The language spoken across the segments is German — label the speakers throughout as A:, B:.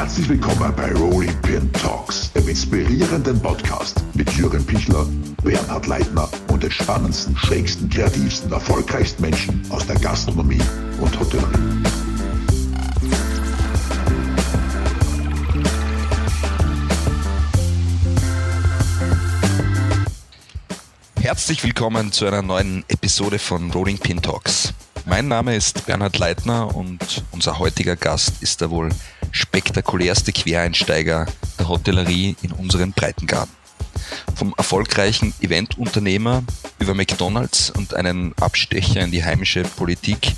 A: Herzlich willkommen bei Rolling Pin Talks, dem inspirierenden Podcast mit Jürgen Pichler, Bernhard Leitner und den spannendsten, schrägsten, kreativsten, erfolgreichsten Menschen aus der Gastronomie und Hotellerie.
B: Herzlich willkommen zu einer neuen Episode von Rolling Pin Talks. Mein Name ist Bernhard Leitner und unser heutiger Gast ist der wohl spektakulärste Quereinsteiger der Hotellerie in unseren Breitengraden. Vom erfolgreichen Eventunternehmer über McDonalds und einen Abstecher in die heimische Politik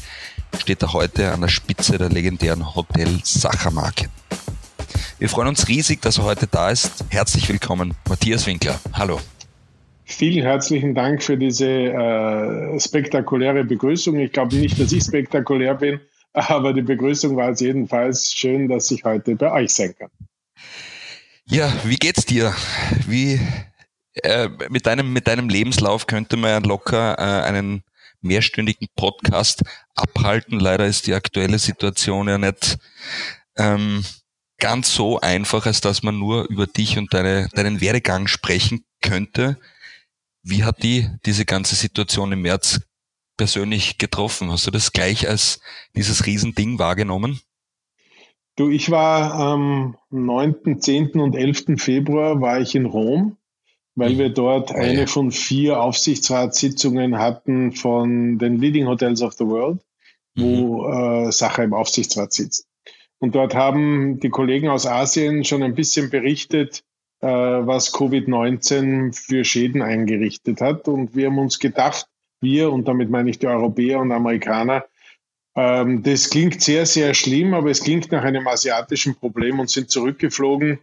B: steht er heute an der Spitze der legendären Hotel Sacher-Marke. Wir freuen uns riesig, dass er heute da ist. Herzlich willkommen, Matthias Winkler. Hallo.
C: Vielen herzlichen Dank für diese äh, spektakuläre Begrüßung. Ich glaube nicht, dass ich spektakulär bin, aber die Begrüßung war es jedenfalls schön, dass ich heute bei euch sein kann.
B: Ja, wie geht's dir? Wie äh, mit deinem mit deinem Lebenslauf könnte man locker äh, einen mehrstündigen Podcast abhalten. Leider ist die aktuelle Situation ja nicht ähm, ganz so einfach, als dass man nur über dich und deine, deinen Werdegang sprechen könnte. Wie hat die diese ganze Situation im März persönlich getroffen? Hast du das gleich als dieses Riesending wahrgenommen?
C: Du, ich war am 9., 10. und 11. Februar war ich in Rom, weil mhm. wir dort eine von vier Aufsichtsratssitzungen hatten von den Leading Hotels of the World, wo mhm. äh, Sache im Aufsichtsrat sitzt. Und dort haben die Kollegen aus Asien schon ein bisschen berichtet, äh, was Covid-19 für Schäden eingerichtet hat. Und wir haben uns gedacht, wir, und damit meine ich die Europäer und Amerikaner, ähm, das klingt sehr, sehr schlimm, aber es klingt nach einem asiatischen Problem und sind zurückgeflogen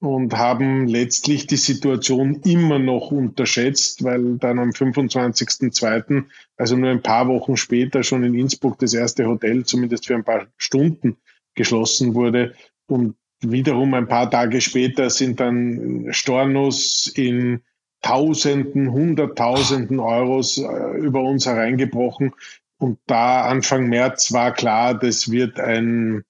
C: und haben letztlich die Situation immer noch unterschätzt, weil dann am 25.02., also nur ein paar Wochen später, schon in Innsbruck das erste Hotel zumindest für ein paar Stunden geschlossen wurde und wiederum ein paar Tage später sind dann Stornos in Tausenden, Hunderttausenden Euros äh, über uns hereingebrochen. Und da Anfang März war klar, das wird ein,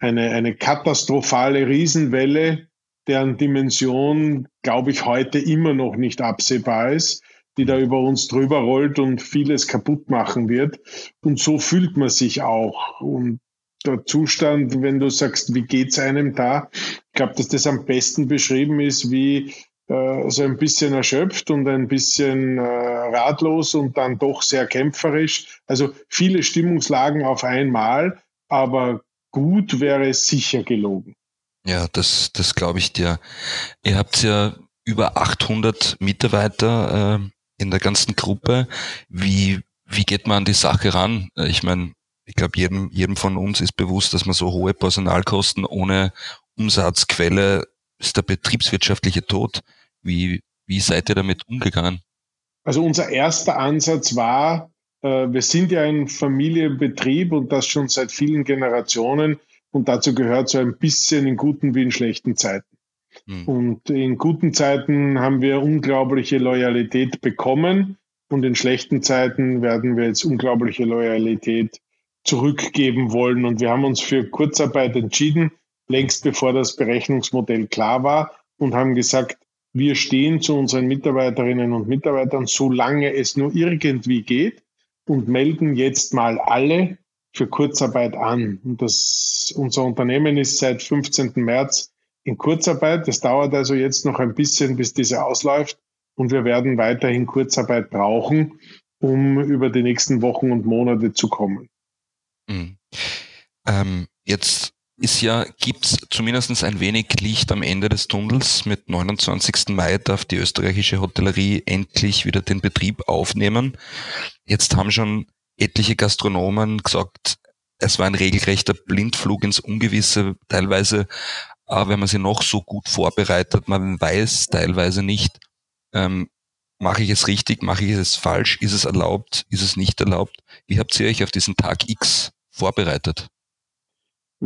C: eine, eine katastrophale Riesenwelle, deren Dimension, glaube ich, heute immer noch nicht absehbar ist, die da über uns drüber rollt und vieles kaputt machen wird. Und so fühlt man sich auch. Und der Zustand, wenn du sagst, wie geht's einem da? Ich glaube, dass das am besten beschrieben ist, wie äh, so ein bisschen erschöpft und ein bisschen äh, ratlos und dann doch sehr kämpferisch. Also viele Stimmungslagen auf einmal, aber gut wäre es sicher gelogen.
B: Ja, das, das glaube ich dir. Ihr habt ja über 800 Mitarbeiter äh, in der ganzen Gruppe. Wie, wie geht man an die Sache ran? Ich meine, ich glaube, jedem, jedem von uns ist bewusst, dass man so hohe Personalkosten ohne Umsatzquelle ist der betriebswirtschaftliche Tod. Wie, wie seid ihr damit umgegangen?
C: Also unser erster Ansatz war, äh, wir sind ja ein Familienbetrieb und das schon seit vielen Generationen und dazu gehört so ein bisschen in guten wie in schlechten Zeiten. Hm. Und in guten Zeiten haben wir unglaubliche Loyalität bekommen und in schlechten Zeiten werden wir jetzt unglaubliche Loyalität zurückgeben wollen. Und wir haben uns für Kurzarbeit entschieden, längst bevor das Berechnungsmodell klar war und haben gesagt, wir stehen zu unseren Mitarbeiterinnen und Mitarbeitern, solange es nur irgendwie geht und melden jetzt mal alle für Kurzarbeit an. Und das, unser Unternehmen ist seit 15. März in Kurzarbeit. Das dauert also jetzt noch ein bisschen, bis diese ausläuft. Und wir werden weiterhin Kurzarbeit brauchen, um über die nächsten Wochen und Monate zu kommen.
B: Mhm. Ähm, jetzt ist ja, gibt's zumindest ein wenig Licht am Ende des Tunnels. Mit 29. Mai darf die österreichische Hotellerie endlich wieder den Betrieb aufnehmen. Jetzt haben schon etliche Gastronomen gesagt, es war ein regelrechter Blindflug ins Ungewisse, teilweise, aber wenn man sie noch so gut vorbereitet, man weiß teilweise nicht, ähm, mache ich es richtig, mache ich es falsch, ist es erlaubt, ist es nicht erlaubt. Wie habt ihr euch auf diesen Tag X vorbereitet?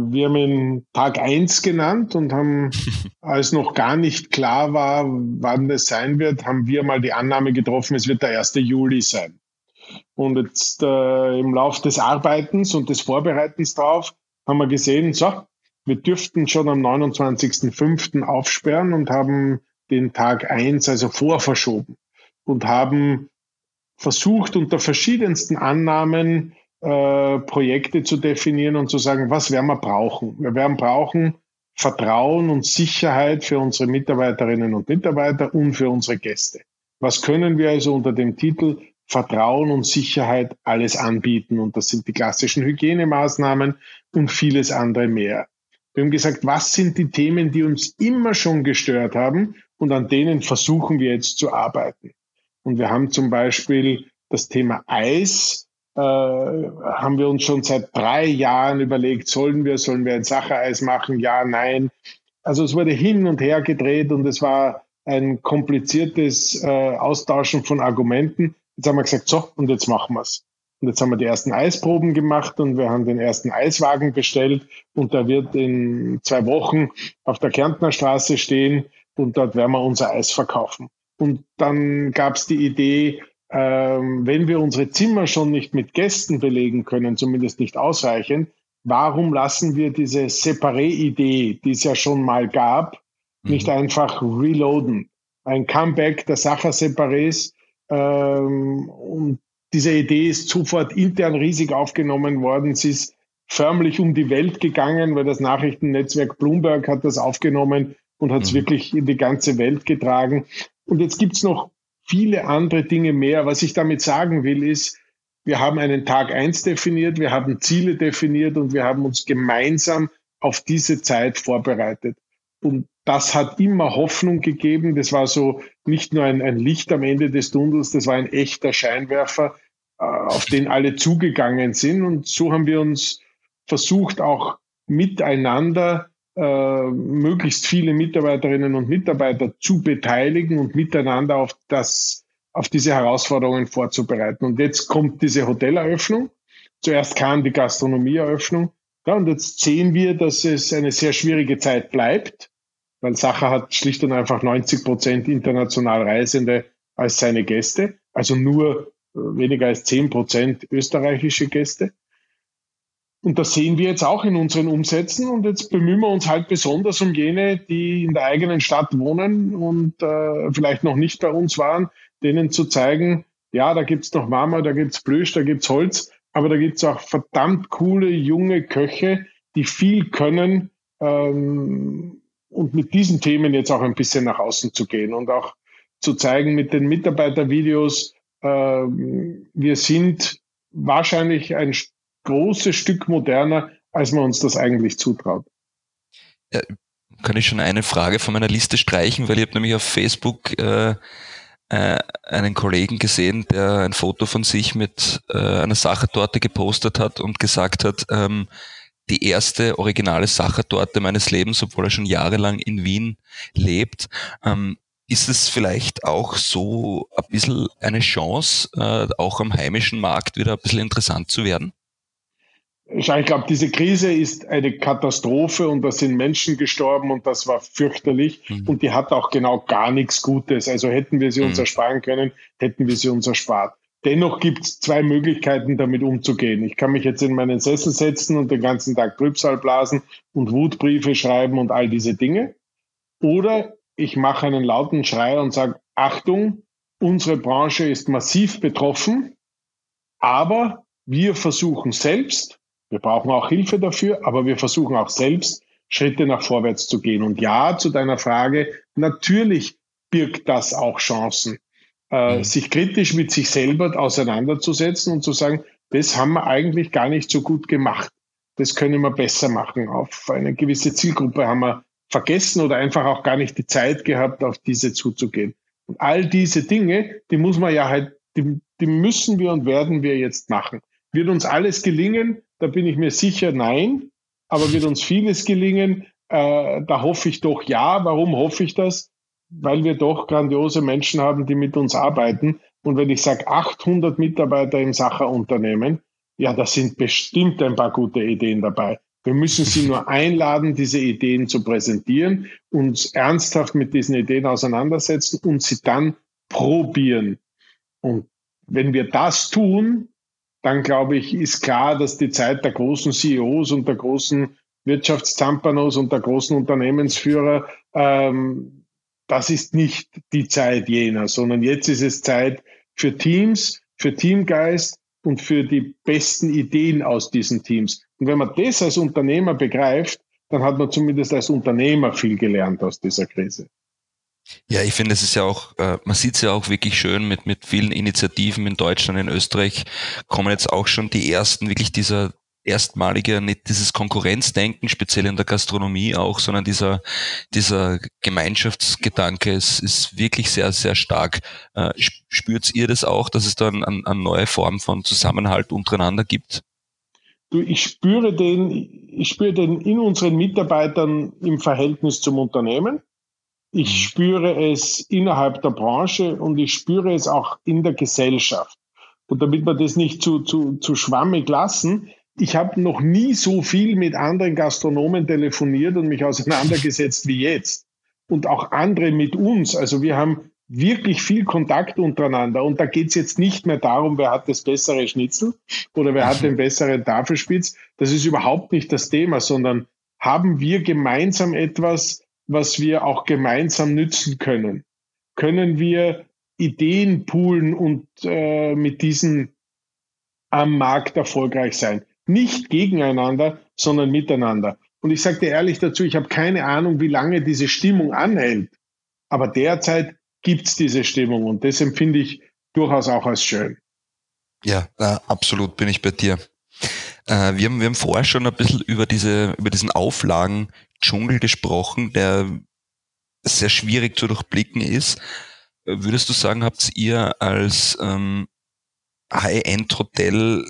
C: Wir haben ihn Tag 1 genannt und haben, als noch gar nicht klar war, wann das sein wird, haben wir mal die Annahme getroffen, es wird der 1. Juli sein. Und jetzt äh, im Lauf des Arbeitens und des Vorbereitens drauf haben wir gesehen, so, wir dürften schon am 29.05. aufsperren und haben den Tag eins also vorverschoben und haben versucht, unter verschiedensten Annahmen äh, Projekte zu definieren und zu sagen, was werden wir brauchen? Wir werden brauchen Vertrauen und Sicherheit für unsere Mitarbeiterinnen und Mitarbeiter und für unsere Gäste. Was können wir also unter dem Titel Vertrauen und Sicherheit alles anbieten? Und das sind die klassischen Hygienemaßnahmen und vieles andere mehr. Wir haben gesagt, was sind die Themen, die uns immer schon gestört haben und an denen versuchen wir jetzt zu arbeiten. Und wir haben zum Beispiel das Thema Eis, haben wir uns schon seit drei Jahren überlegt, sollen wir, sollen wir ein Sachereis machen? Ja, nein. Also es wurde hin und her gedreht und es war ein kompliziertes äh, Austauschen von Argumenten. Jetzt haben wir gesagt, so, und jetzt machen wir es. Und jetzt haben wir die ersten Eisproben gemacht und wir haben den ersten Eiswagen bestellt und der wird in zwei Wochen auf der Kärntner Straße stehen und dort werden wir unser Eis verkaufen. Und dann gab es die Idee, ähm, wenn wir unsere Zimmer schon nicht mit Gästen belegen können, zumindest nicht ausreichend, warum lassen wir diese Separé-Idee, die es ja schon mal gab, mhm. nicht einfach reloaden? Ein Comeback der Sacher Separés. Ähm, und diese Idee ist sofort intern riesig aufgenommen worden. Sie ist förmlich um die Welt gegangen, weil das Nachrichtennetzwerk Bloomberg hat das aufgenommen und hat es mhm. wirklich in die ganze Welt getragen. Und jetzt gibt's noch viele andere Dinge mehr. Was ich damit sagen will, ist, wir haben einen Tag eins definiert, wir haben Ziele definiert und wir haben uns gemeinsam auf diese Zeit vorbereitet. Und das hat immer Hoffnung gegeben. Das war so nicht nur ein, ein Licht am Ende des Tunnels, das war ein echter Scheinwerfer, äh, auf den alle zugegangen sind. Und so haben wir uns versucht, auch miteinander äh, möglichst viele Mitarbeiterinnen und Mitarbeiter zu beteiligen und miteinander auf das, auf diese Herausforderungen vorzubereiten. Und jetzt kommt diese Hoteleröffnung. Zuerst kam die Gastronomieeröffnung. Ja, und jetzt sehen wir, dass es eine sehr schwierige Zeit bleibt, weil Sacher hat schlicht und einfach 90 Prozent international Reisende als seine Gäste, also nur äh, weniger als 10 Prozent österreichische Gäste. Und das sehen wir jetzt auch in unseren Umsätzen. Und jetzt bemühen wir uns halt besonders um jene, die in der eigenen Stadt wohnen und äh, vielleicht noch nicht bei uns waren, denen zu zeigen, ja, da gibt's noch Mama, da gibt's Plüsch, da gibt's Holz, aber da gibt's auch verdammt coole junge Köche, die viel können ähm, und mit diesen Themen jetzt auch ein bisschen nach außen zu gehen und auch zu zeigen mit den Mitarbeitervideos, äh, wir sind wahrscheinlich ein großes Stück moderner, als man uns das eigentlich zutraut.
B: Ja, kann ich schon eine Frage von meiner Liste streichen, weil ich habe nämlich auf Facebook äh, äh, einen Kollegen gesehen, der ein Foto von sich mit äh, einer Sachertorte gepostet hat und gesagt hat, ähm, die erste originale Sachertorte meines Lebens, obwohl er schon jahrelang in Wien lebt. Ähm, ist es vielleicht auch so ein bisschen eine Chance, äh, auch am heimischen Markt wieder ein bisschen interessant zu werden?
C: Ich glaube, diese Krise ist eine Katastrophe und da sind Menschen gestorben und das war fürchterlich mhm. und die hat auch genau gar nichts Gutes. Also hätten wir sie uns mhm. ersparen können, hätten wir sie uns erspart. Dennoch gibt es zwei Möglichkeiten, damit umzugehen. Ich kann mich jetzt in meinen Sessel setzen und den ganzen Tag Trübsal blasen und Wutbriefe schreiben und all diese Dinge. Oder ich mache einen lauten Schrei und sage, Achtung, unsere Branche ist massiv betroffen, aber wir versuchen selbst wir brauchen auch Hilfe dafür, aber wir versuchen auch selbst Schritte nach vorwärts zu gehen. Und ja, zu deiner Frage, natürlich birgt das auch Chancen, äh, mhm. sich kritisch mit sich selber auseinanderzusetzen und zu sagen, das haben wir eigentlich gar nicht so gut gemacht. Das können wir besser machen. Auf eine gewisse Zielgruppe haben wir vergessen oder einfach auch gar nicht die Zeit gehabt, auf diese zuzugehen. Und all diese Dinge, die muss man ja halt, die, die müssen wir und werden wir jetzt machen. Wird uns alles gelingen? Da bin ich mir sicher, nein. Aber wird uns vieles gelingen? Äh, da hoffe ich doch ja. Warum hoffe ich das? Weil wir doch grandiose Menschen haben, die mit uns arbeiten. Und wenn ich sage 800 Mitarbeiter im Sacherunternehmen, ja, da sind bestimmt ein paar gute Ideen dabei. Wir müssen sie nur einladen, diese Ideen zu präsentieren, uns ernsthaft mit diesen Ideen auseinandersetzen und sie dann probieren. Und wenn wir das tun, dann glaube ich, ist klar, dass die Zeit der großen CEOs und der großen Wirtschaftszampanos und der großen Unternehmensführer, ähm, das ist nicht die Zeit jener, sondern jetzt ist es Zeit für Teams, für Teamgeist und für die besten Ideen aus diesen Teams. Und wenn man das als Unternehmer begreift, dann hat man zumindest als Unternehmer viel gelernt aus dieser Krise.
B: Ja, ich finde, es ist ja auch, äh, man sieht es ja auch wirklich schön mit, mit vielen Initiativen in Deutschland, in Österreich kommen jetzt auch schon die ersten wirklich dieser erstmalige, nicht dieses Konkurrenzdenken, speziell in der Gastronomie auch, sondern dieser, dieser Gemeinschaftsgedanke ist, ist wirklich sehr, sehr stark. Äh, spürt ihr das auch, dass es da eine, eine neue Form von Zusammenhalt untereinander gibt?
C: Du, ich spüre den, ich spüre den in unseren Mitarbeitern im Verhältnis zum Unternehmen. Ich mhm. spüre es innerhalb der Branche und ich spüre es auch in der Gesellschaft. Und damit wir das nicht zu, zu, zu schwammig lassen, ich habe noch nie so viel mit anderen Gastronomen telefoniert und mich auseinandergesetzt wie jetzt. Und auch andere mit uns. Also wir haben wirklich viel Kontakt untereinander. Und da geht es jetzt nicht mehr darum, wer hat das bessere Schnitzel oder wer hat den besseren Tafelspitz. Das ist überhaupt nicht das Thema, sondern haben wir gemeinsam etwas, was wir auch gemeinsam nützen können? Können wir Ideen poolen und äh, mit diesen am Markt erfolgreich sein? Nicht gegeneinander, sondern miteinander. Und ich sage dir ehrlich dazu, ich habe keine Ahnung, wie lange diese Stimmung anhält. Aber derzeit gibt es diese Stimmung und das empfinde ich durchaus auch als schön.
B: Ja, absolut bin ich bei dir. Äh, wir, haben, wir haben vorher schon ein bisschen über, diese, über diesen Auflagen-Dschungel gesprochen, der sehr schwierig zu durchblicken ist. Würdest du sagen, habt ihr als ähm, High-End-Hotel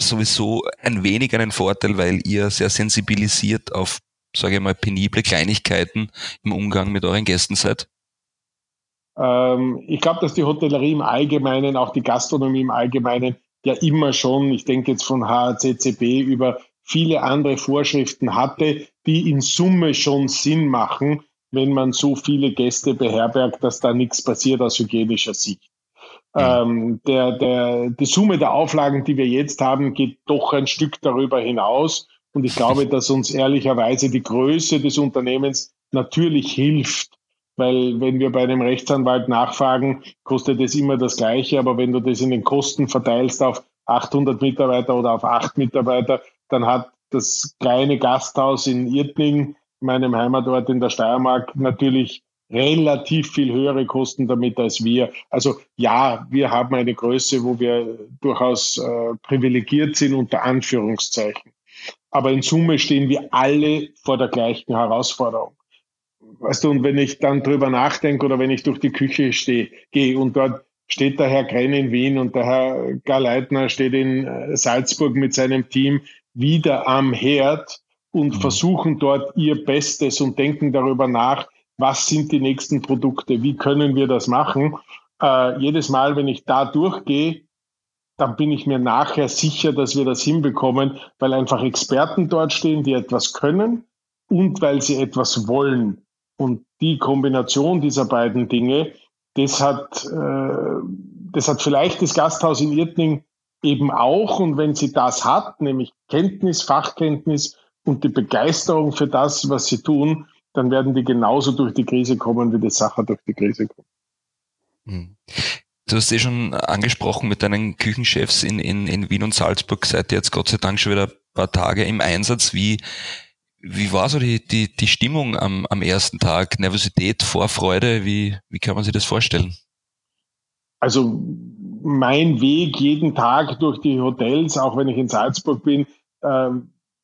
B: sowieso ein wenig einen Vorteil, weil ihr sehr sensibilisiert auf, sage ich mal, penible Kleinigkeiten im Umgang mit euren Gästen seid?
C: Ähm, ich glaube, dass die Hotellerie im Allgemeinen, auch die Gastronomie im Allgemeinen, ja immer schon, ich denke jetzt von HACCP über viele andere Vorschriften hatte, die in Summe schon Sinn machen, wenn man so viele Gäste beherbergt, dass da nichts passiert aus hygienischer Sicht. Ähm, der, der, die Summe der Auflagen, die wir jetzt haben, geht doch ein Stück darüber hinaus. Und ich glaube, dass uns ehrlicherweise die Größe des Unternehmens natürlich hilft. Weil wenn wir bei einem Rechtsanwalt nachfragen, kostet es immer das Gleiche. Aber wenn du das in den Kosten verteilst auf 800 Mitarbeiter oder auf 8 Mitarbeiter, dann hat das kleine Gasthaus in Irtning, meinem Heimatort in der Steiermark, natürlich relativ viel höhere Kosten damit als wir. Also ja, wir haben eine Größe, wo wir durchaus äh, privilegiert sind, unter Anführungszeichen. Aber in Summe stehen wir alle vor der gleichen Herausforderung. Weißt du, und wenn ich dann drüber nachdenke oder wenn ich durch die Küche stehe, gehe und dort steht der Herr Krenn in Wien und der Herr Garleitner steht in äh, Salzburg mit seinem Team wieder am Herd und mhm. versuchen dort ihr Bestes und denken darüber nach, was sind die nächsten Produkte, wie können wir das machen. Äh, jedes Mal, wenn ich da durchgehe, dann bin ich mir nachher sicher, dass wir das hinbekommen, weil einfach Experten dort stehen, die etwas können und weil sie etwas wollen. Und die Kombination dieser beiden Dinge, das hat, äh, das hat vielleicht das Gasthaus in Irtning eben auch. Und wenn sie das hat, nämlich Kenntnis, Fachkenntnis und die Begeisterung für das, was sie tun, dann werden die genauso durch die Krise kommen, wie die Sache durch die Krise kommt.
B: Hm. Du hast eh schon angesprochen mit deinen Küchenchefs in, in, in Wien und Salzburg, seid ihr jetzt Gott sei Dank schon wieder ein paar Tage im Einsatz. Wie, wie war so die, die, die Stimmung am, am ersten Tag? Nervosität, Vorfreude? Wie, wie kann man sich das vorstellen?
C: Also mein Weg jeden Tag durch die Hotels, auch wenn ich in Salzburg bin, äh,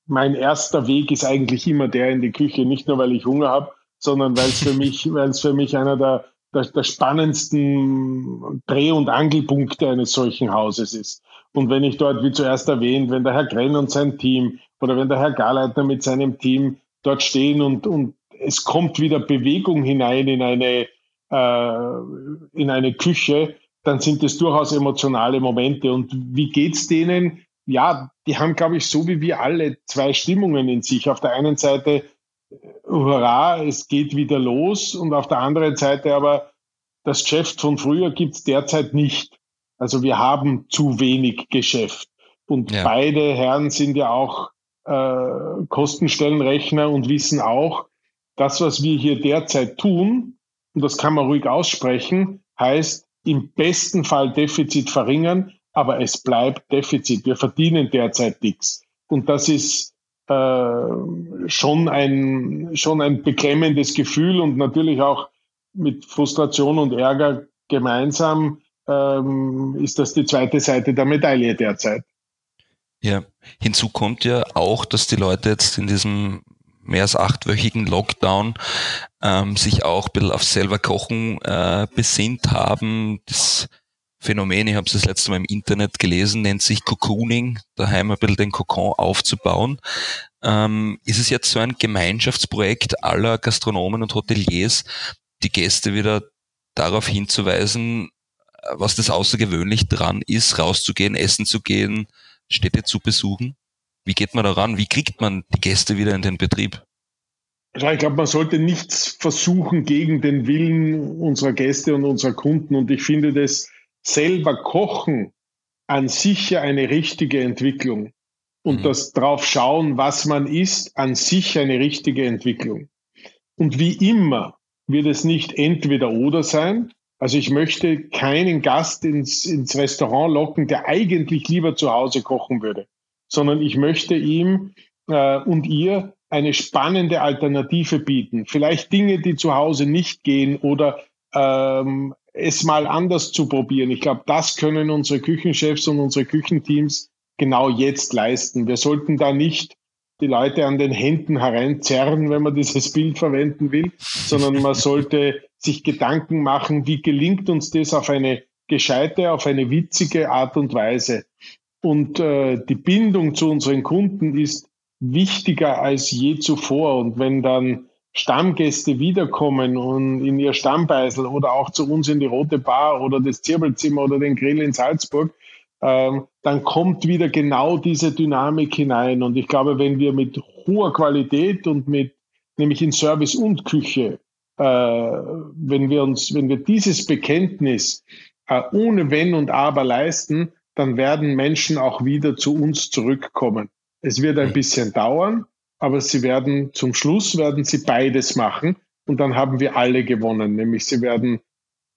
C: mein erster Weg ist eigentlich immer der in die Küche, nicht nur weil ich Hunger habe, sondern weil es für mich, weil es für mich einer der, der, der spannendsten Dreh- und Angelpunkte eines solchen Hauses ist. Und wenn ich dort, wie zuerst erwähnt, wenn der Herr Grenn und sein Team oder wenn der Herr Garleitner mit seinem Team dort stehen und, und es kommt wieder Bewegung hinein in eine, äh, in eine Küche, dann sind es durchaus emotionale Momente. Und wie geht's denen? ja, die haben, glaube ich, so wie wir alle zwei Stimmungen in sich. Auf der einen Seite, hurra, es geht wieder los und auf der anderen Seite aber, das Geschäft von früher gibt es derzeit nicht. Also wir haben zu wenig Geschäft. Und ja. beide Herren sind ja auch äh, Kostenstellenrechner und wissen auch, das, was wir hier derzeit tun, und das kann man ruhig aussprechen, heißt im besten Fall Defizit verringern, aber es bleibt Defizit. Wir verdienen derzeit nichts. Und das ist äh, schon, ein, schon ein beklemmendes Gefühl und natürlich auch mit Frustration und Ärger gemeinsam ähm, ist das die zweite Seite der Medaille derzeit.
B: Ja, hinzu kommt ja auch, dass die Leute jetzt in diesem mehr als achtwöchigen Lockdown ähm, sich auch ein bisschen auf selber Kochen äh, besinnt haben. Das Phänomen, ich habe es das letzte Mal im Internet gelesen, nennt sich Cocooning, daheim ein bisschen den Kokon aufzubauen. Ähm, ist es jetzt so ein Gemeinschaftsprojekt aller Gastronomen und Hoteliers, die Gäste wieder darauf hinzuweisen, was das außergewöhnlich dran ist, rauszugehen, essen zu gehen, Städte zu besuchen? Wie geht man daran? Wie kriegt man die Gäste wieder in den Betrieb?
C: Ja, ich glaube, man sollte nichts versuchen gegen den Willen unserer Gäste und unserer Kunden. Und ich finde das selber Kochen an sich eine richtige Entwicklung. Und mhm. das drauf schauen, was man isst, an sich eine richtige Entwicklung. Und wie immer wird es nicht entweder oder sein. Also ich möchte keinen Gast ins, ins Restaurant locken, der eigentlich lieber zu Hause kochen würde, sondern ich möchte ihm äh, und ihr eine spannende Alternative bieten. Vielleicht Dinge, die zu Hause nicht gehen oder ähm, es mal anders zu probieren. Ich glaube, das können unsere Küchenchefs und unsere Küchenteams genau jetzt leisten. Wir sollten da nicht die Leute an den Händen hereinzerren, wenn man dieses Bild verwenden will, sondern man sollte sich Gedanken machen, wie gelingt uns das auf eine gescheite, auf eine witzige Art und Weise. Und äh, die Bindung zu unseren Kunden ist wichtiger als je zuvor. Und wenn dann Stammgäste wiederkommen und in ihr Stammbeisel oder auch zu uns in die Rote Bar oder das Zirbelzimmer oder den Grill in Salzburg, ähm, dann kommt wieder genau diese Dynamik hinein. Und ich glaube, wenn wir mit hoher Qualität und mit, nämlich in Service und Küche, äh, wenn wir uns, wenn wir dieses Bekenntnis äh, ohne Wenn und Aber leisten, dann werden Menschen auch wieder zu uns zurückkommen. Es wird ein bisschen dauern, aber sie werden zum Schluss werden sie beides machen und dann haben wir alle gewonnen, nämlich sie werden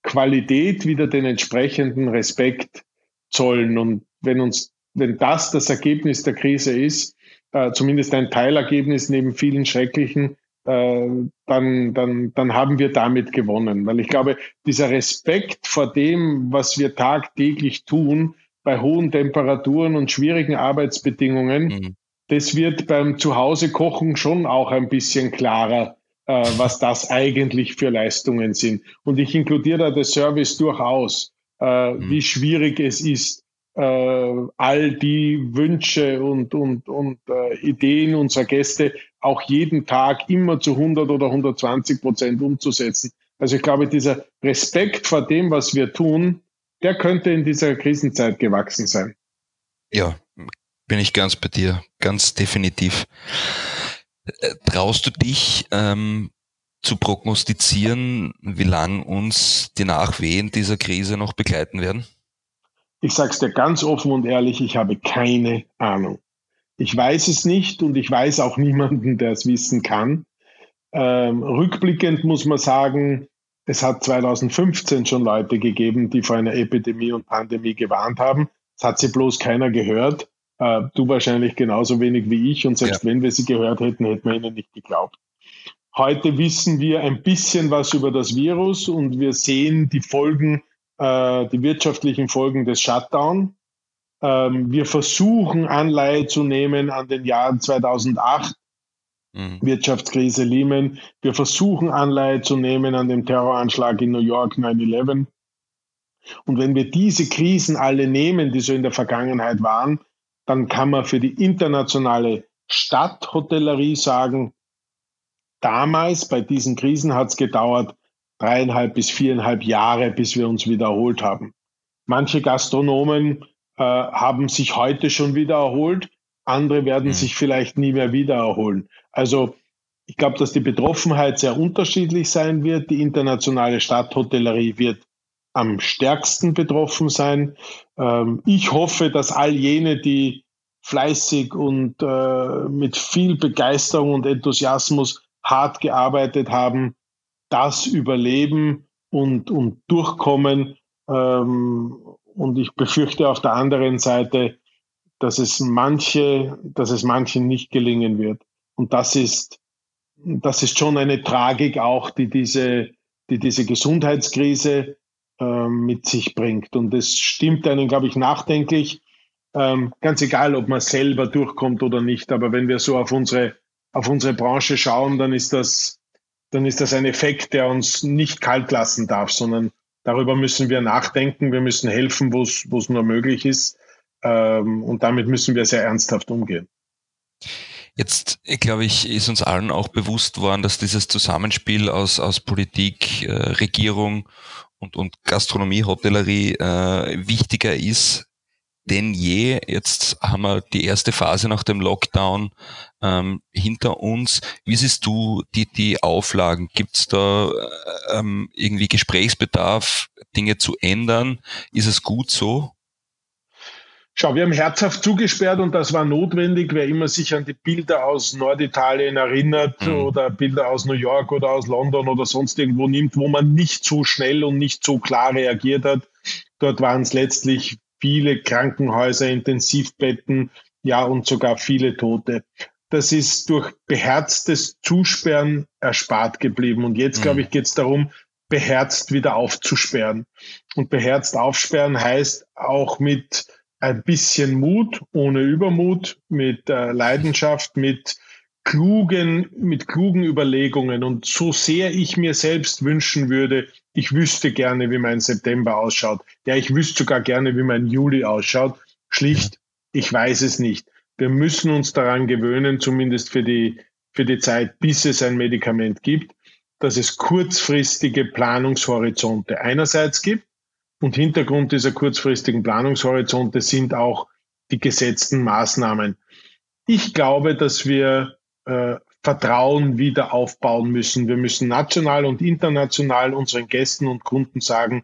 C: Qualität wieder den entsprechenden Respekt zollen. Und wenn uns, wenn das das Ergebnis der Krise ist, äh, zumindest ein Teilergebnis neben vielen schrecklichen, äh, dann, dann, dann haben wir damit gewonnen. Weil ich glaube, dieser Respekt vor dem, was wir tagtäglich tun, bei hohen Temperaturen und schwierigen Arbeitsbedingungen, mhm. das wird beim Zuhause-Kochen schon auch ein bisschen klarer, äh, was das eigentlich für Leistungen sind. Und ich inkludiere da das Service durchaus äh, mhm. wie schwierig es ist, äh, all die Wünsche und, und, und äh, Ideen unserer Gäste auch jeden Tag immer zu 100 oder 120 Prozent umzusetzen. Also ich glaube, dieser Respekt vor dem, was wir tun, der könnte in dieser Krisenzeit gewachsen sein.
B: Ja, bin ich ganz bei dir, ganz definitiv. Äh, traust du dich ähm, zu prognostizieren, wie lang uns die Nachwehen dieser Krise noch begleiten werden?
C: Ich sage es dir ganz offen und ehrlich, ich habe keine Ahnung. Ich weiß es nicht und ich weiß auch niemanden, der es wissen kann. Ähm, rückblickend muss man sagen, es hat 2015 schon Leute gegeben, die vor einer Epidemie und Pandemie gewarnt haben. Es hat sie bloß keiner gehört. Äh, du wahrscheinlich genauso wenig wie ich. Und selbst ja. wenn wir sie gehört hätten, hätten wir ihnen nicht geglaubt. Heute wissen wir ein bisschen was über das Virus und wir sehen die Folgen, äh, die wirtschaftlichen Folgen des Shutdown. Ähm, wir versuchen Anleihe zu nehmen an den Jahren 2008, mhm. Wirtschaftskrise Lehman. Wir versuchen Anleihe zu nehmen an dem Terroranschlag in New York 9-11. Und wenn wir diese Krisen alle nehmen, die so in der Vergangenheit waren, dann kann man für die internationale Stadthotellerie sagen, damals bei diesen Krisen hat es gedauert dreieinhalb bis viereinhalb Jahre, bis wir uns wieder erholt haben. Manche Gastronomen äh, haben sich heute schon wieder erholt, andere werden mhm. sich vielleicht nie mehr wieder erholen. Also ich glaube, dass die Betroffenheit sehr unterschiedlich sein wird. Die internationale Stadthotellerie wird am stärksten betroffen sein. Ähm, ich hoffe, dass all jene, die fleißig und äh, mit viel Begeisterung und Enthusiasmus hart gearbeitet haben, das überleben und, und durchkommen. Ähm, und ich befürchte auf der anderen Seite, dass es manche, dass es manchen nicht gelingen wird. Und das ist, das ist schon eine Tragik auch, die diese, die diese Gesundheitskrise äh, mit sich bringt. Und es stimmt einen, glaube ich, nachdenklich. Ähm, ganz egal, ob man selber durchkommt oder nicht. Aber wenn wir so auf unsere, auf unsere Branche schauen, dann ist das, dann ist das ein Effekt, der uns nicht kalt lassen darf, sondern darüber müssen wir nachdenken. Wir müssen helfen, wo es nur möglich ist. Ähm, und damit müssen wir sehr ernsthaft umgehen.
B: Jetzt, glaube ich, ist uns allen auch bewusst worden, dass dieses Zusammenspiel aus, aus Politik, äh, Regierung und, und Gastronomie, Hotellerie äh, wichtiger ist denn je. Jetzt haben wir die erste Phase nach dem Lockdown ähm, hinter uns. Wie siehst du die, die Auflagen? Gibt es da äh, ähm, irgendwie Gesprächsbedarf, Dinge zu ändern? Ist es gut so?
C: Schau, wir haben herzhaft zugesperrt und das war notwendig. Wer immer sich an die Bilder aus Norditalien erinnert mhm. oder Bilder aus New York oder aus London oder sonst irgendwo nimmt, wo man nicht so schnell und nicht so klar reagiert hat, dort waren es letztlich viele Krankenhäuser, Intensivbetten, ja und sogar viele Tote. Das ist durch beherztes Zusperren erspart geblieben. Und jetzt, mhm. glaube ich, geht es darum, beherzt wieder aufzusperren. Und beherzt aufsperren heißt auch mit ein bisschen Mut, ohne Übermut, mit äh, Leidenschaft, mit klugen, mit klugen Überlegungen. Und so sehr ich mir selbst wünschen würde, ich wüsste gerne, wie mein September ausschaut. Ja, ich wüsste sogar gerne, wie mein Juli ausschaut. Schlicht, ich weiß es nicht. Wir müssen uns daran gewöhnen, zumindest für die, für die Zeit, bis es ein Medikament gibt, dass es kurzfristige Planungshorizonte einerseits gibt und Hintergrund dieser kurzfristigen Planungshorizonte sind auch die gesetzten Maßnahmen. Ich glaube, dass wir äh, Vertrauen wieder aufbauen müssen. Wir müssen national und international unseren Gästen und Kunden sagen,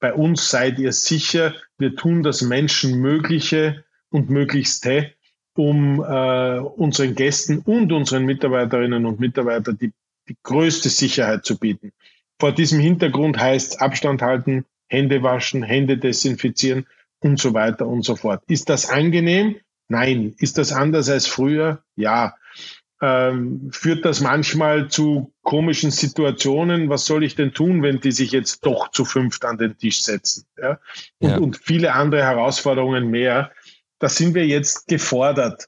C: bei uns seid ihr sicher, wir tun das Menschenmögliche und Möglichste, um äh, unseren Gästen und unseren Mitarbeiterinnen und Mitarbeitern die, die größte Sicherheit zu bieten. Vor diesem Hintergrund heißt Abstand halten, Hände waschen, Hände desinfizieren und so weiter und so fort. Ist das angenehm? Nein. Ist das anders als früher? Ja. Ähm, führt das manchmal zu komischen Situationen? Was soll ich denn tun, wenn die sich jetzt doch zu fünft an den Tisch setzen? Ja? Und, ja. und viele andere Herausforderungen mehr. Da sind wir jetzt gefordert.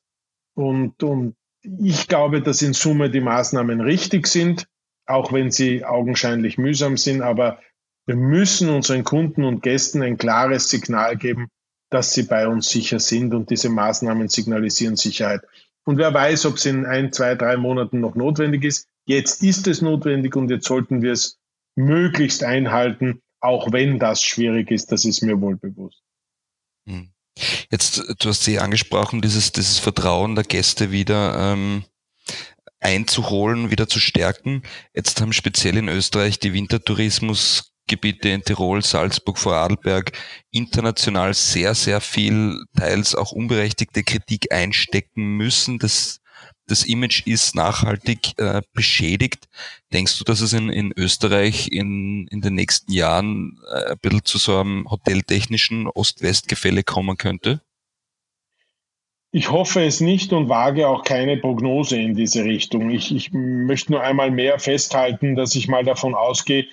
C: Und, und ich glaube, dass in Summe die Maßnahmen richtig sind, auch wenn sie augenscheinlich mühsam sind. Aber wir müssen unseren Kunden und Gästen ein klares Signal geben, dass sie bei uns sicher sind und diese Maßnahmen signalisieren Sicherheit. Und wer weiß, ob es in ein, zwei, drei Monaten noch notwendig ist. Jetzt ist es notwendig und jetzt sollten wir es möglichst einhalten, auch wenn das schwierig ist, das ist mir wohl bewusst.
B: Hm. Jetzt, du hast sie angesprochen, dieses, dieses Vertrauen der Gäste wieder ähm, einzuholen, wieder zu stärken. Jetzt haben speziell in Österreich die Wintertourismus Gebiete in Tirol, Salzburg, Vorarlberg international sehr, sehr viel, teils auch unberechtigte Kritik einstecken müssen. Das, das Image ist nachhaltig äh, beschädigt. Denkst du, dass es in, in Österreich in, in den nächsten Jahren äh, ein bisschen zu so einem hoteltechnischen Ost-West-Gefälle kommen könnte?
C: Ich hoffe es nicht und wage auch keine Prognose in diese Richtung. Ich, ich möchte nur einmal mehr festhalten, dass ich mal davon ausgehe,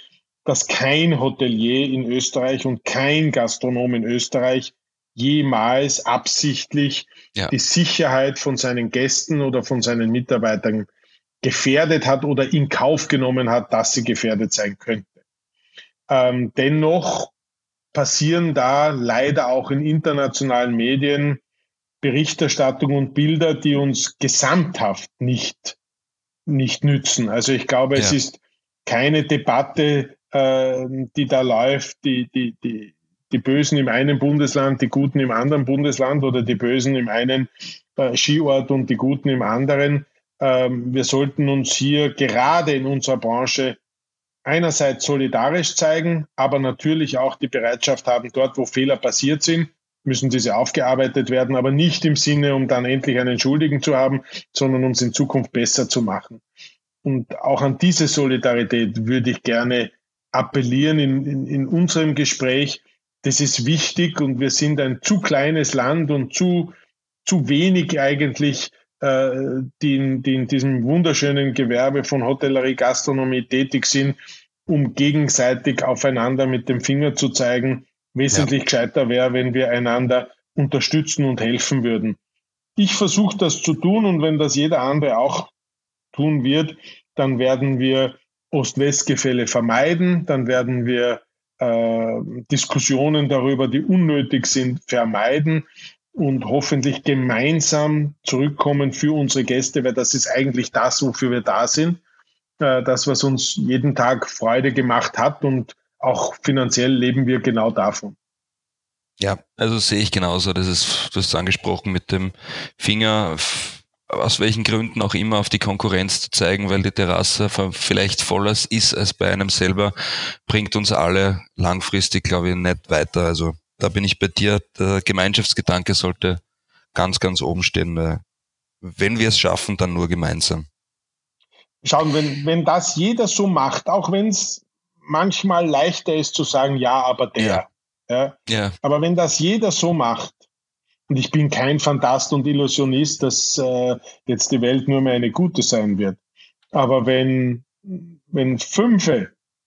C: dass kein Hotelier in Österreich und kein Gastronom in Österreich jemals absichtlich ja. die Sicherheit von seinen Gästen oder von seinen Mitarbeitern gefährdet hat oder in Kauf genommen hat, dass sie gefährdet sein könnte. Ähm, dennoch passieren da leider auch in internationalen Medien Berichterstattung und Bilder, die uns gesamthaft nicht, nicht nützen. Also ich glaube, ja. es ist keine Debatte äh, die da läuft, die, die, die, die Bösen im einen Bundesland, die Guten im anderen Bundesland oder die Bösen im einen äh, Skiort und die Guten im anderen. Ähm, wir sollten uns hier gerade in unserer Branche einerseits solidarisch zeigen, aber natürlich auch die Bereitschaft haben, dort, wo Fehler passiert sind, müssen diese aufgearbeitet werden, aber nicht im Sinne, um dann endlich einen Schuldigen zu haben, sondern es in Zukunft besser zu machen. Und auch an diese Solidarität würde ich gerne appellieren in, in, in unserem Gespräch. Das ist wichtig und wir sind ein zu kleines Land und zu, zu wenig eigentlich, äh, die, in, die in diesem wunderschönen Gewerbe von Hotellerie, Gastronomie tätig sind, um gegenseitig aufeinander mit dem Finger zu zeigen. Wesentlich ja. gescheiter wäre, wenn wir einander unterstützen und helfen würden. Ich versuche das zu tun und wenn das jeder andere auch tun wird, dann werden wir Ost-West-Gefälle vermeiden, dann werden wir äh, Diskussionen darüber, die unnötig sind, vermeiden und hoffentlich gemeinsam zurückkommen für unsere Gäste, weil das ist eigentlich das, wofür wir da sind. Äh, das, was uns jeden Tag Freude gemacht hat und auch finanziell leben wir genau davon.
B: Ja, also sehe ich genauso. Das ist, du hast es angesprochen mit dem Finger aus welchen Gründen auch immer auf die Konkurrenz zu zeigen, weil die Terrasse vielleicht voller ist als bei einem selber, bringt uns alle langfristig, glaube ich, nicht weiter. Also da bin ich bei dir. Der Gemeinschaftsgedanke sollte ganz, ganz oben stehen. Wenn wir es schaffen, dann nur gemeinsam.
C: Schauen, wenn, wenn das jeder so macht, auch wenn es manchmal leichter ist zu sagen, ja, aber der. Ja. Ja. ja. Aber wenn das jeder so macht, und ich bin kein Fantast und Illusionist, dass äh, jetzt die Welt nur mehr eine gute sein wird. Aber wenn, wenn fünf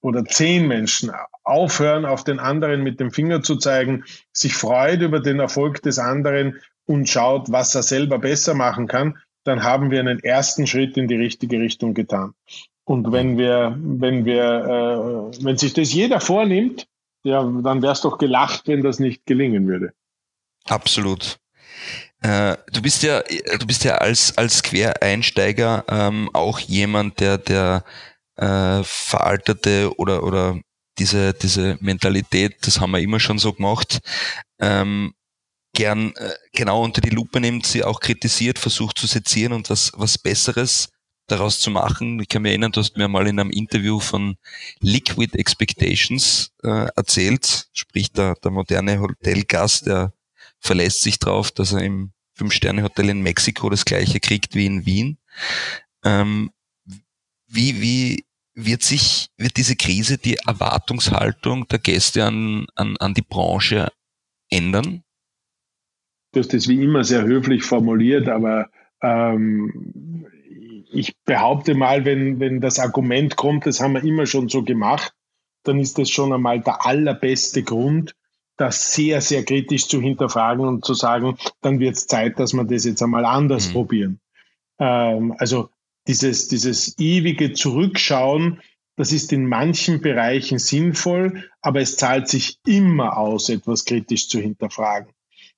C: oder zehn Menschen aufhören, auf den anderen mit dem Finger zu zeigen, sich freut über den Erfolg des anderen und schaut, was er selber besser machen kann, dann haben wir einen ersten Schritt in die richtige Richtung getan. Und wenn wir, wenn wir, äh, wenn sich das jeder vornimmt, ja, dann wäre es doch gelacht, wenn das nicht gelingen würde.
B: Absolut. Äh, du bist ja, du bist ja als als Quereinsteiger ähm, auch jemand, der der äh, veraltete oder oder diese diese Mentalität, das haben wir immer schon so gemacht, ähm, gern äh, genau unter die Lupe nimmt, sie auch kritisiert, versucht zu sezieren und was was Besseres daraus zu machen. Ich kann mich erinnern, du hast mir mal in einem Interview von Liquid Expectations äh, erzählt, sprich der, der moderne Hotelgast, der verlässt sich darauf, dass er im Fünf-Sterne-Hotel in Mexiko das gleiche kriegt wie in Wien. Ähm, wie, wie wird sich, wird diese Krise die Erwartungshaltung der Gäste an, an, an die Branche ändern?
C: Du hast das wie immer sehr höflich formuliert, aber ähm, ich behaupte mal, wenn, wenn das Argument kommt, das haben wir immer schon so gemacht, dann ist das schon einmal der allerbeste Grund, das sehr, sehr kritisch zu hinterfragen und zu sagen, dann wird es Zeit, dass wir das jetzt einmal anders mhm. probieren. Ähm, also dieses, dieses ewige Zurückschauen, das ist in manchen Bereichen sinnvoll, aber es zahlt sich immer aus, etwas kritisch zu hinterfragen.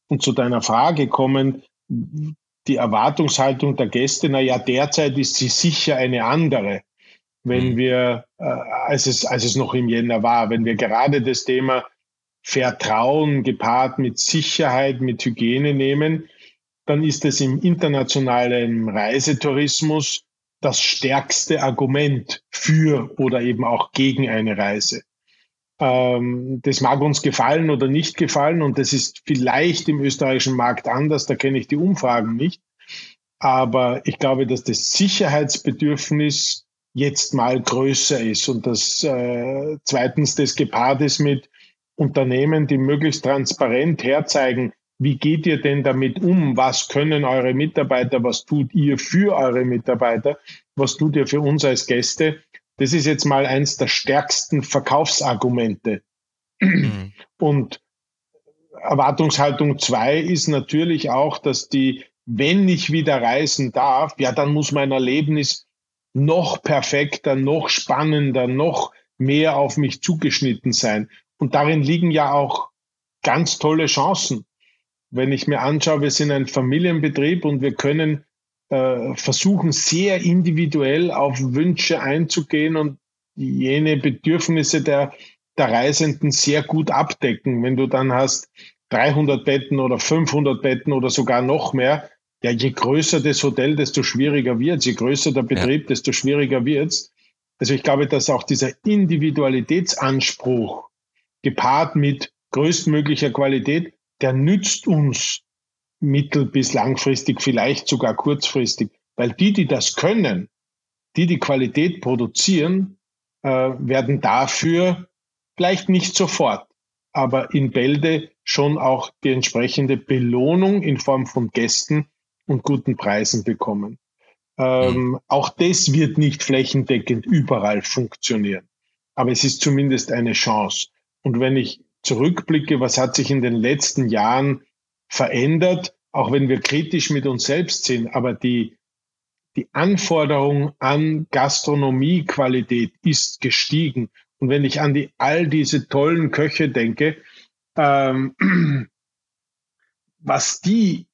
C: Und zu deiner Frage kommen, die Erwartungshaltung der Gäste, na ja, derzeit ist sie sicher eine andere. Wenn mhm. wir, äh, als, es, als es noch im Jänner war, wenn wir gerade das Thema Vertrauen gepaart mit Sicherheit, mit Hygiene nehmen, dann ist es im internationalen Reisetourismus das stärkste Argument für oder eben auch gegen eine Reise. Ähm, das mag uns gefallen oder nicht gefallen und das ist vielleicht im österreichischen Markt anders, da kenne ich die Umfragen nicht. Aber ich glaube, dass das Sicherheitsbedürfnis jetzt mal größer ist und dass äh, zweitens das gepaart ist mit Unternehmen, die möglichst transparent herzeigen, wie geht ihr denn damit um? Was können eure Mitarbeiter? Was tut ihr für eure Mitarbeiter? Was tut ihr für uns als Gäste? Das ist jetzt mal eins der stärksten Verkaufsargumente. Mhm. Und Erwartungshaltung zwei ist natürlich auch, dass die, wenn ich wieder reisen darf, ja, dann muss mein Erlebnis noch perfekter, noch spannender, noch mehr auf mich zugeschnitten sein. Und darin liegen ja auch ganz tolle Chancen. Wenn ich mir anschaue, wir sind ein Familienbetrieb und wir können äh, versuchen, sehr individuell auf Wünsche einzugehen und jene Bedürfnisse der, der Reisenden sehr gut abdecken. Wenn du dann hast 300 Betten oder 500 Betten oder sogar noch mehr, ja, je größer das Hotel, desto schwieriger wird Je größer der Betrieb, ja. desto schwieriger wird's. Also ich glaube, dass auch dieser Individualitätsanspruch gepaart mit größtmöglicher Qualität der nützt uns mittel- bis langfristig, vielleicht sogar kurzfristig, weil die, die das können, die die Qualität produzieren, äh, werden dafür vielleicht nicht sofort, aber in Bälde schon auch die entsprechende Belohnung in Form von Gästen und guten Preisen bekommen. Ähm, mhm. Auch das wird nicht flächendeckend überall funktionieren. Aber es ist zumindest eine Chance. Und wenn ich zurückblicke, was hat sich in den letzten Jahren verändert, auch wenn wir kritisch mit uns selbst sind, aber die, die Anforderung an Gastronomiequalität ist gestiegen. Und wenn ich an die, all diese tollen Köche denke, ähm, was die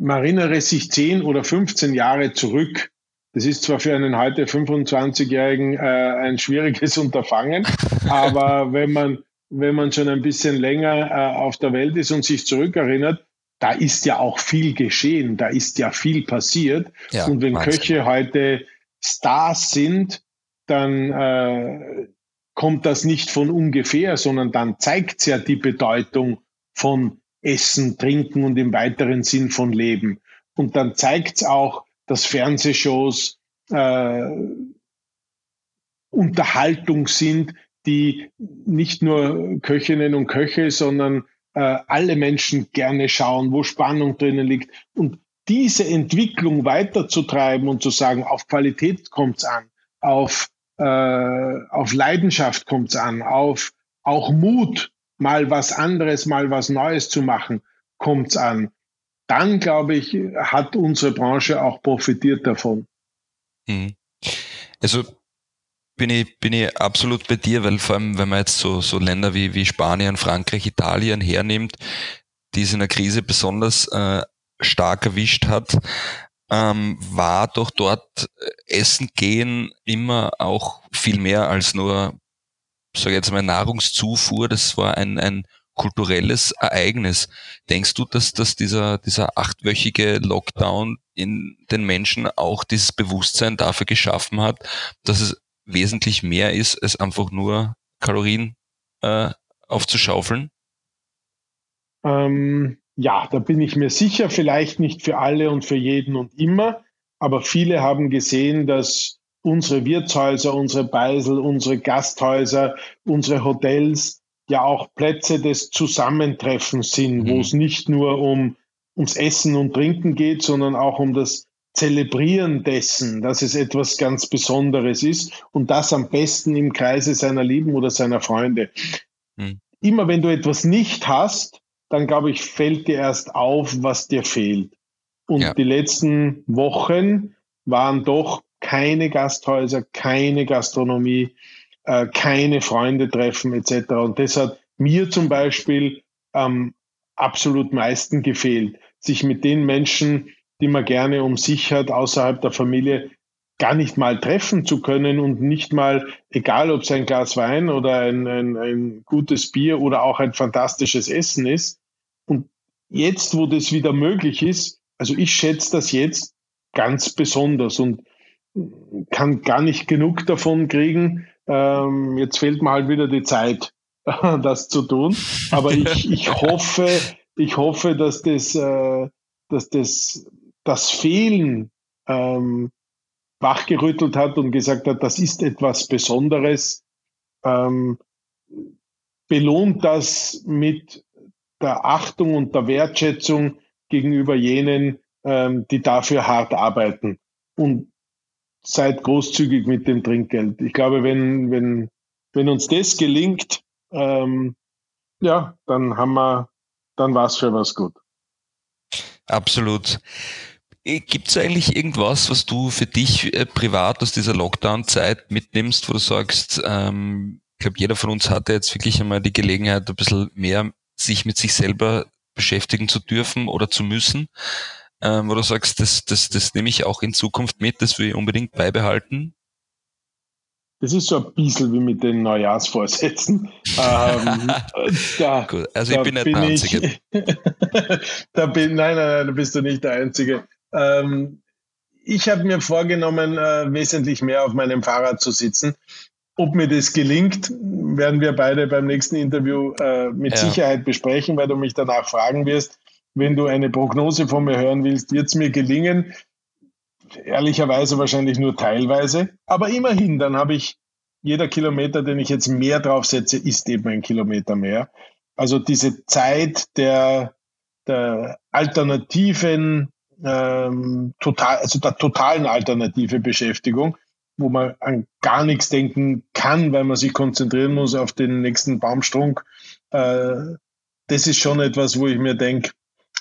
C: man erinnere sich 10 oder 15 Jahre zurück. Das ist zwar für einen heute 25-Jährigen äh, ein schwieriges Unterfangen, aber wenn man, wenn man schon ein bisschen länger äh, auf der Welt ist und sich zurückerinnert, da ist ja auch viel geschehen, da ist ja viel passiert. Ja, und wenn Köche heute Stars sind, dann äh, kommt das nicht von ungefähr, sondern dann zeigt es ja die Bedeutung von Essen, Trinken und im weiteren Sinn von Leben. Und dann zeigt es auch, dass Fernsehshows äh, Unterhaltung sind, die nicht nur Köchinnen und Köche, sondern äh, alle Menschen gerne schauen, wo Spannung drinnen liegt. Und diese Entwicklung weiterzutreiben und zu sagen, auf Qualität kommt es an, auf, äh, auf Leidenschaft kommt es an, auf auch Mut, mal was anderes, mal was Neues zu machen, kommt es an. Dann, glaube ich, hat unsere Branche auch profitiert davon.
B: Mhm. Also bin ich, bin ich absolut bei dir, weil vor allem, wenn man jetzt so, so Länder wie, wie Spanien, Frankreich, Italien hernimmt, die es in der Krise besonders äh, stark erwischt hat, ähm, war doch dort äh, Essen gehen immer auch viel mehr als nur sage jetzt mal, Nahrungszufuhr, das war ein, ein kulturelles Ereignis. Denkst du, dass, dass dieser, dieser achtwöchige Lockdown in den Menschen auch dieses Bewusstsein dafür geschaffen hat, dass es wesentlich mehr ist, als einfach nur Kalorien äh, aufzuschaufeln?
C: Ähm, ja, da bin ich mir sicher, vielleicht nicht für alle und für jeden und immer, aber viele haben gesehen, dass unsere Wirtshäuser, unsere Beisel, unsere Gasthäuser, unsere Hotels ja auch Plätze des Zusammentreffens sind, mhm. wo es nicht nur um ums Essen und Trinken geht, sondern auch um das Zelebrieren dessen, dass es etwas ganz Besonderes ist und das am besten im Kreise seiner Lieben oder seiner Freunde. Mhm. Immer wenn du etwas nicht hast, dann glaube ich, fällt dir erst auf, was dir fehlt. Und ja. die letzten Wochen waren doch keine Gasthäuser, keine Gastronomie, äh, keine Freunde treffen etc. Und das hat mir zum Beispiel am absolut meisten gefehlt, sich mit den Menschen, die man gerne um sich hat, außerhalb der Familie, gar nicht mal treffen zu können und nicht mal, egal ob es ein Glas Wein oder ein, ein, ein gutes Bier oder auch ein fantastisches Essen ist. Und jetzt, wo das wieder möglich ist, also ich schätze das jetzt ganz besonders und kann gar nicht genug davon kriegen. Ähm, jetzt fehlt mir halt wieder die Zeit, das zu tun. Aber ich, ich hoffe, ich hoffe, dass das, äh, dass das, das Fehlen ähm, wachgerüttelt hat und gesagt hat, das ist etwas Besonderes. Ähm, belohnt das mit der Achtung und der Wertschätzung gegenüber jenen, ähm, die dafür hart arbeiten. Und seid großzügig mit dem Trinkgeld. Ich glaube, wenn, wenn, wenn uns das gelingt, ähm, ja, dann haben wir, dann war es für was gut.
B: Absolut. Äh, Gibt es eigentlich irgendwas, was du für dich äh, privat aus dieser Lockdown-Zeit mitnimmst, wo du sagst, ähm, ich glaube, jeder von uns hatte jetzt wirklich einmal die Gelegenheit, ein bisschen mehr sich mit sich selber beschäftigen zu dürfen oder zu müssen ähm, wo du sagst, das, das, das nehme ich auch in Zukunft mit, das will ich unbedingt beibehalten?
C: Das ist so ein bisschen wie mit den Neujahrsvorsätzen. ähm,
B: da, also ich bin nicht bin der Einzige.
C: da bin, nein, nein, nein, da bist du nicht der Einzige. Ähm, ich habe mir vorgenommen, äh, wesentlich mehr auf meinem Fahrrad zu sitzen. ob mir das gelingt, werden wir beide beim nächsten Interview äh, mit ja. Sicherheit besprechen, weil du mich danach fragen wirst. Wenn du eine Prognose von mir hören willst, wird es mir gelingen. Ehrlicherweise wahrscheinlich nur teilweise. Aber immerhin, dann habe ich jeder Kilometer, den ich jetzt mehr draufsetze, ist eben ein Kilometer mehr. Also diese Zeit der, der alternativen, ähm, total, also der totalen alternative Beschäftigung, wo man an gar nichts denken kann, weil man sich konzentrieren muss auf den nächsten Baumstrunk. Äh, das ist schon etwas, wo ich mir denke,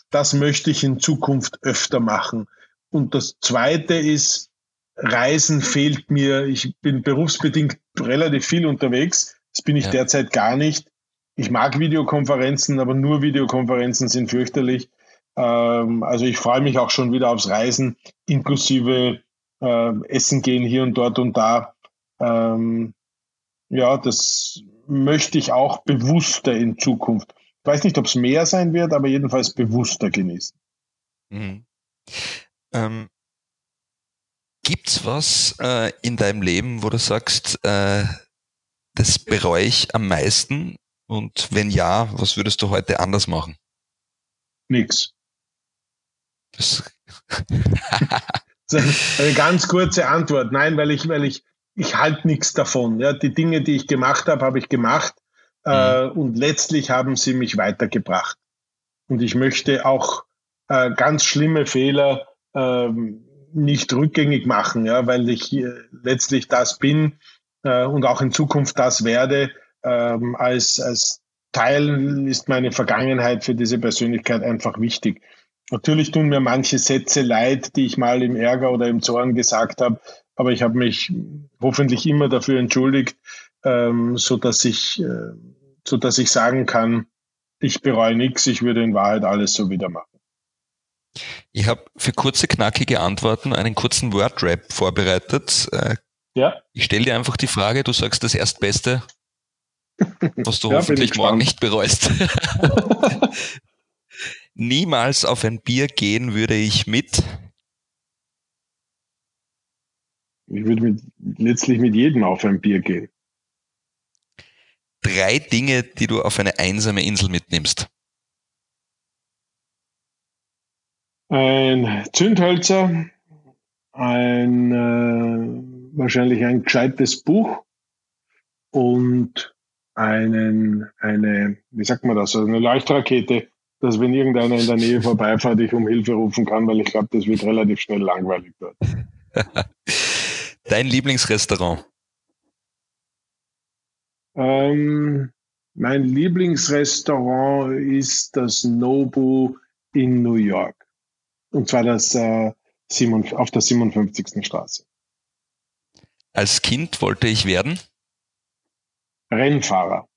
C: das möchte ich in Zukunft öfter machen. Und das Zweite ist, Reisen fehlt mir. Ich bin berufsbedingt relativ viel unterwegs. Das bin ich ja. derzeit gar nicht. Ich mag Videokonferenzen, aber nur Videokonferenzen sind fürchterlich. Ähm, also ich freue mich auch schon wieder aufs Reisen, inklusive äh, Essen gehen hier und dort und da. Ähm, ja, das möchte ich auch bewusster in Zukunft. Ich weiß nicht, ob es mehr sein wird, aber jedenfalls bewusster genießen. Mhm.
B: Ähm, gibt's was äh, in deinem Leben, wo du sagst, äh, das bereue ich am meisten? Und wenn ja, was würdest du heute anders machen?
C: Nix. Eine ganz kurze Antwort. Nein, weil ich, weil ich, ich halte nichts davon. Ja, die Dinge, die ich gemacht habe, habe ich gemacht. Äh, mhm. und letztlich haben sie mich weitergebracht. Und ich möchte auch äh, ganz schlimme Fehler ähm, nicht rückgängig machen, ja, weil ich äh, letztlich das bin äh, und auch in Zukunft das werde. Ähm, als, als Teil ist meine Vergangenheit für diese Persönlichkeit einfach wichtig. Natürlich tun mir manche Sätze leid, die ich mal im Ärger oder im Zorn gesagt habe, aber ich habe mich hoffentlich immer dafür entschuldigt, ähm, so dass ich, äh, so dass ich sagen kann, ich bereue nichts, ich würde in Wahrheit alles so wieder machen.
B: Ich habe für kurze, knackige Antworten einen kurzen Word-Rap vorbereitet. Äh, ja. Ich stelle dir einfach die Frage, du sagst das Erstbeste, was du ja, hoffentlich morgen nicht bereust. Niemals auf ein Bier gehen würde ich mit.
C: Ich würde mit, letztlich mit jedem auf ein Bier gehen.
B: Drei Dinge, die du auf eine einsame Insel mitnimmst.
C: Ein Zündhölzer, ein äh, wahrscheinlich ein gescheites Buch und einen, eine, wie sagt man das, also eine Leuchtrakete, dass wenn irgendeiner in der Nähe vorbeifährt, ich um Hilfe rufen kann, weil ich glaube, das wird relativ schnell langweilig dort.
B: Dein Lieblingsrestaurant?
C: Ähm, mein Lieblingsrestaurant ist das Nobu in New York. Und zwar das, äh, auf der 57. Straße.
B: Als Kind wollte ich werden?
C: Rennfahrer.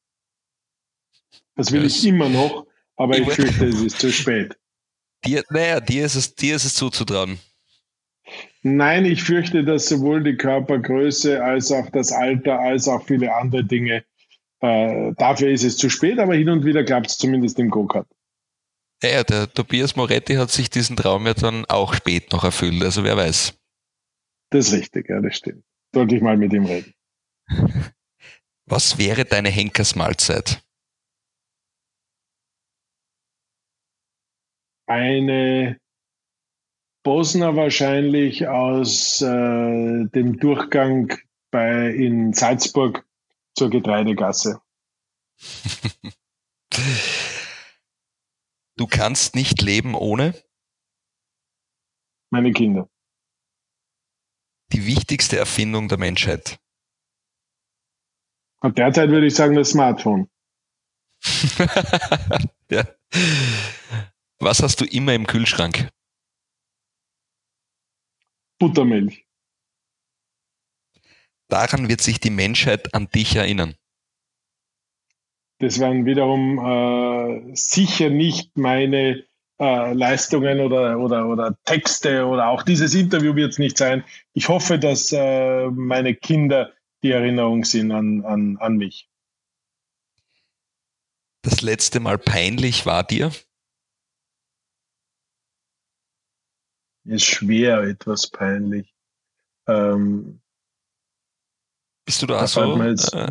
C: Das will ich immer noch, aber ich, ich fürchte, es ist zu spät.
B: Dir, naja, dir ist, es, dir ist es zuzutrauen.
C: Nein, ich fürchte, dass sowohl die Körpergröße als auch das Alter als auch viele andere Dinge, äh, dafür ist es zu spät, aber hin und wieder klappt es zumindest im Go-Kart.
B: Ja, der Tobias Moretti hat sich diesen Traum ja dann auch spät noch erfüllt, also wer weiß.
C: Das ist richtig, ja, das stimmt. Sollte ich mal mit ihm reden.
B: Was wäre deine Henkersmahlzeit?
C: Eine Bosner wahrscheinlich aus äh, dem Durchgang bei, in Salzburg zur Getreidegasse.
B: du kannst nicht leben ohne?
C: Meine Kinder.
B: Die wichtigste Erfindung der Menschheit.
C: Und derzeit würde ich sagen, das Smartphone.
B: ja. Was hast du immer im Kühlschrank?
C: Buttermilch.
B: Daran wird sich die Menschheit an dich erinnern.
C: Das werden wiederum äh, sicher nicht meine äh, Leistungen oder, oder, oder Texte oder auch dieses Interview wird es nicht sein. Ich hoffe, dass äh, meine Kinder die Erinnerung sind an, an, an mich.
B: Das letzte Mal peinlich war dir?
C: Ist schwer etwas peinlich. Ähm,
B: Bist du da, da so jetzt, äh,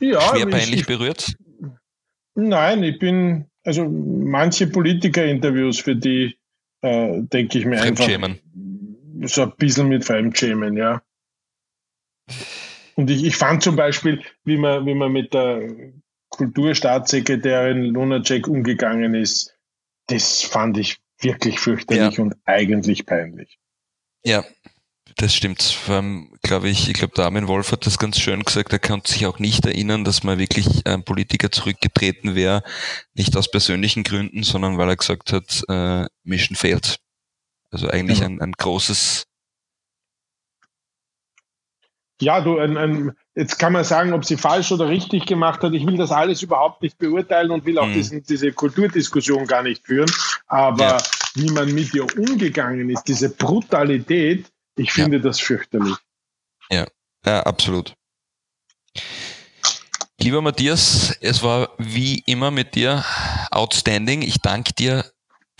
B: ja, schwer peinlich ich, berührt?
C: Nein, ich bin, also manche Politiker-Interviews, für die äh, denke ich mir einfach so ein bisschen mit Fremdschämen, ja. Und ich, ich fand zum Beispiel, wie man, wie man mit der Kulturstaatssekretärin Lunacek umgegangen ist, das fand ich wirklich fürchterlich ja. und eigentlich peinlich.
B: Ja, das stimmt. Vor allem, glaube ich, ich glaube, der Armin Wolf hat das ganz schön gesagt, er kann sich auch nicht erinnern, dass mal wirklich ein Politiker zurückgetreten wäre, nicht aus persönlichen Gründen, sondern weil er gesagt hat, äh, Mission failed. Also eigentlich ja. ein, ein großes
C: ja, du, ein, ein, jetzt kann man sagen, ob sie falsch oder richtig gemacht hat. Ich will das alles überhaupt nicht beurteilen und will auch mhm. diesen, diese Kulturdiskussion gar nicht führen. Aber ja. wie man mit ihr umgegangen ist, diese Brutalität, ich finde ja. das fürchterlich.
B: Ja, ja, absolut. Lieber Matthias, es war wie immer mit dir outstanding. Ich danke dir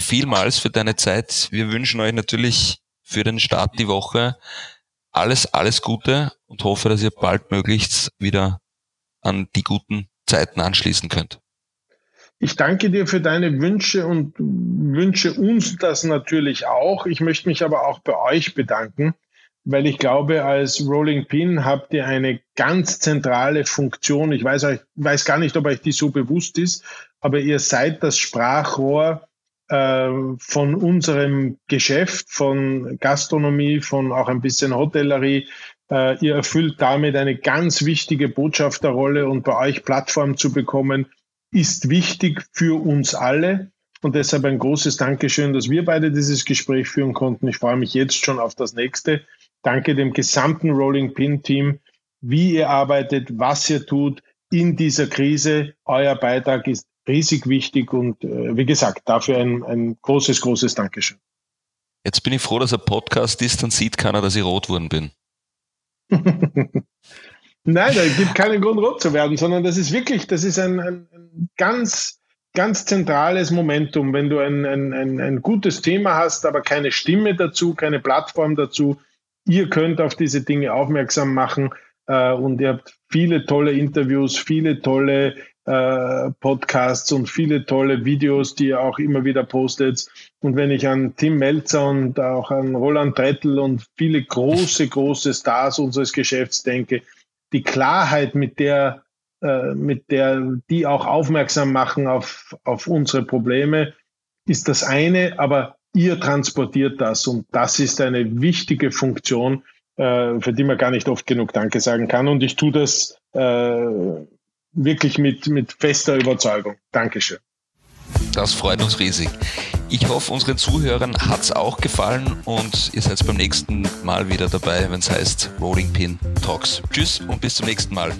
B: vielmals für deine Zeit. Wir wünschen euch natürlich für den Start die Woche alles, alles Gute und hoffe, dass ihr baldmöglichst wieder an die guten Zeiten anschließen könnt.
C: Ich danke dir für deine Wünsche und wünsche uns das natürlich auch. Ich möchte mich aber auch bei euch bedanken, weil ich glaube, als Rolling Pin habt ihr eine ganz zentrale Funktion. Ich weiß, euch, weiß gar nicht, ob euch die so bewusst ist, aber ihr seid das Sprachrohr von unserem Geschäft, von Gastronomie, von auch ein bisschen Hotellerie. Äh, ihr erfüllt damit eine ganz wichtige Botschafterrolle und bei euch Plattform zu bekommen, ist wichtig für uns alle. Und deshalb ein großes Dankeschön, dass wir beide dieses Gespräch führen konnten. Ich freue mich jetzt schon auf das nächste. Danke dem gesamten Rolling Pin Team, wie ihr arbeitet, was ihr tut in dieser Krise. Euer Beitrag ist riesig wichtig und äh, wie gesagt, dafür ein, ein großes, großes Dankeschön.
B: Jetzt bin ich froh, dass er Podcast ist, dann sieht keiner, dass ich rot worden bin.
C: Nein, da gibt keinen Grund, rot zu werden, sondern das ist wirklich, das ist ein, ein, ein ganz, ganz zentrales Momentum. Wenn du ein, ein, ein, ein gutes Thema hast, aber keine Stimme dazu, keine Plattform dazu, ihr könnt auf diese Dinge aufmerksam machen äh, und ihr habt viele tolle Interviews, viele tolle äh, Podcasts und viele tolle Videos, die ihr auch immer wieder postet. Und wenn ich an Tim Melzer und auch an Roland Trettel und viele große, große Stars unseres Geschäfts denke, die Klarheit, mit der, äh, mit der die auch aufmerksam machen auf, auf unsere Probleme, ist das eine, aber ihr transportiert das und das ist eine wichtige Funktion, äh, für die man gar nicht oft genug Danke sagen kann. Und ich tue das äh, wirklich mit, mit fester Überzeugung. Dankeschön.
B: Das freut uns riesig. Ich hoffe, unseren Zuhörern hat es auch gefallen und ihr seid beim nächsten Mal wieder dabei, wenn es heißt Rolling Pin Talks. Tschüss und bis zum nächsten Mal.